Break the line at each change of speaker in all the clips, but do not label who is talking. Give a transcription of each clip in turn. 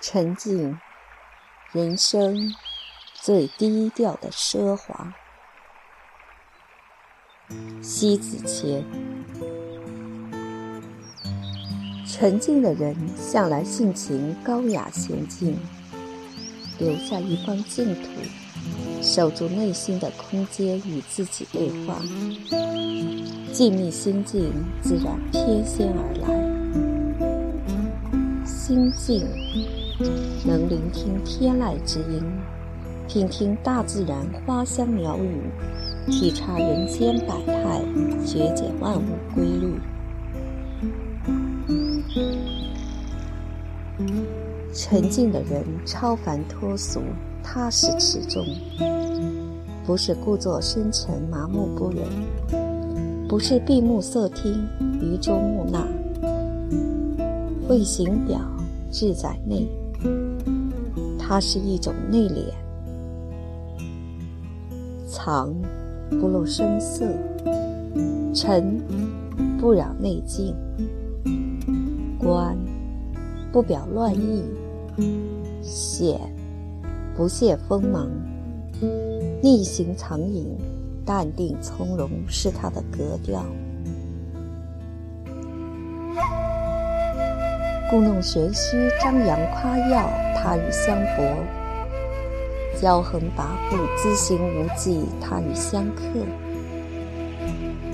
沉静，人生最低调的奢华。西子谦，沉静的人向来性情高雅娴静，留下一方净土，守住内心的空间与自己对话，静谧心境自然翩跹而来，心静。能聆听天籁之音，听听大自然花香鸟语，体察人间百态，觉解万物规律。沉静的人超凡脱俗，踏实持重，不是故作深沉麻木不仁，不是闭目塞听愚忠木讷，会行表，志在内。它是一种内敛，藏不露声色，沉不扰内静，观不表乱意，显不泄锋芒，逆行藏影，淡定从容是他的格调。故弄玄虚，张扬夸耀，他与相搏；骄横跋扈，自行无忌，他与相克；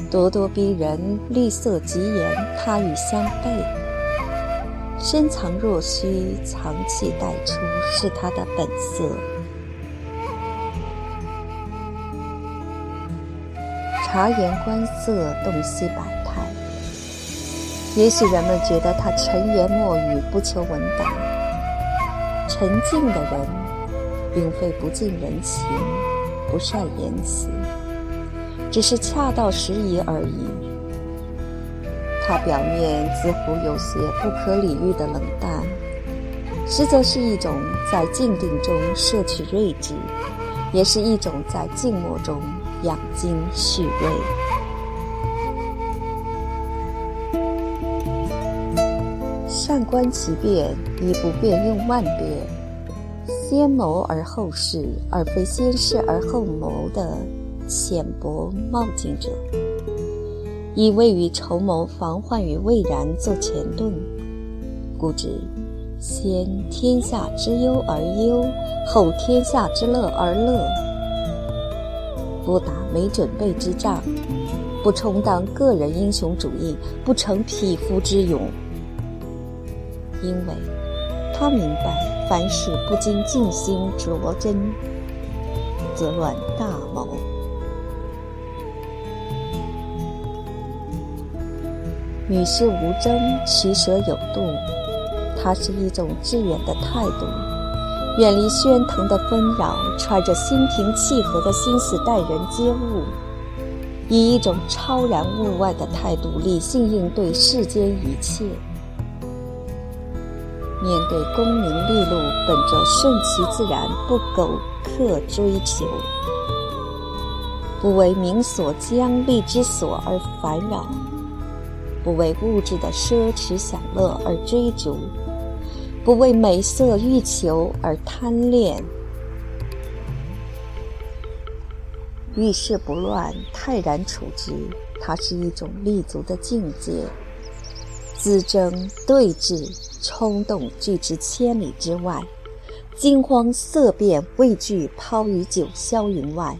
咄咄逼人，厉色疾言，他与相悖；深藏若虚，藏气待出，是他的本色。察言观色，洞悉百态。也许人们觉得他沉言默语，不求闻达。沉静的人，并非不近人情，不善言辞，只是恰到时宜而已。他表面似乎有些不可理喻的冷淡，实则是一种在静定中摄取睿智，也是一种在静默中养精蓄锐。善观其变，以不变应万变。先谋而后事，而非先事而后谋的浅薄冒进者，以未雨绸缪、防患于未然做前盾，故知先天下之忧而忧，后天下之乐而乐。不打没准备之仗，不充当个人英雄主义，不成匹夫之勇。因为他明白，凡事不经静心着真，则乱大谋。与世无争，取舍有度，它是一种致远的态度。远离喧腾的纷扰，揣着心平气和的心思待人接物，以一种超然物外的态度，理性应对世间一切。面对功名利禄，本着顺其自然，不苟刻追求，不为名所将、利之所而烦扰，不为物质的奢侈享乐而追逐，不为美色欲求而贪恋，遇事不乱，泰然处之，它是一种立足的境界。自争对峙。冲动拒之千里之外，惊慌色变畏惧抛于九霄云外。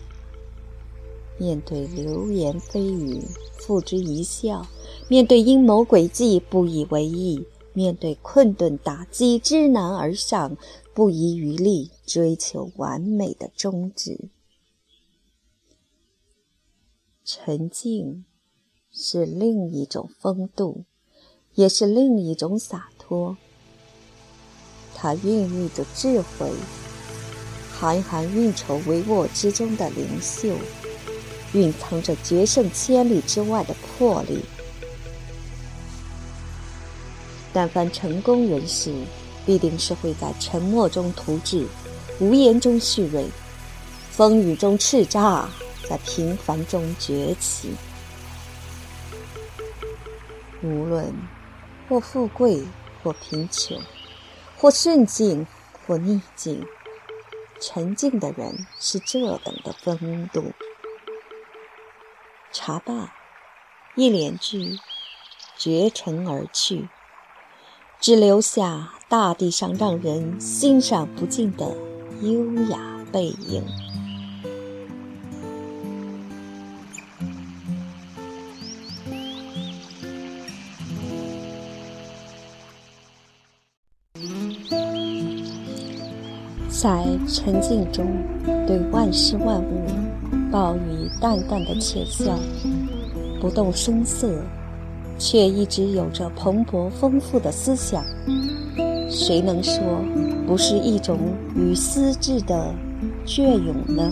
面对流言蜚语，付之一笑；面对阴谋诡计，不以为意；面对困顿打击，知难而上，不遗余力追求完美的终止。沉静是另一种风度，也是另一种洒。脱，它孕育着智慧，含含蕴筹帷幄之中的灵秀，蕴藏着决胜千里之外的魄力。但凡成功人士，必定是会在沉默中图治，无言中蓄锐，风雨中叱咤，在平凡中崛起。无论或富贵或贫穷，或顺境或逆境，沉静的人是这等的风度。茶罢，一连句，绝尘而去，只留下大地上让人欣赏不尽的优雅背影。在沉静中，对万事万物暴雨淡淡的浅笑，不动声色，却一直有着蓬勃丰富的思想。谁能说不是一种与思志的隽永呢？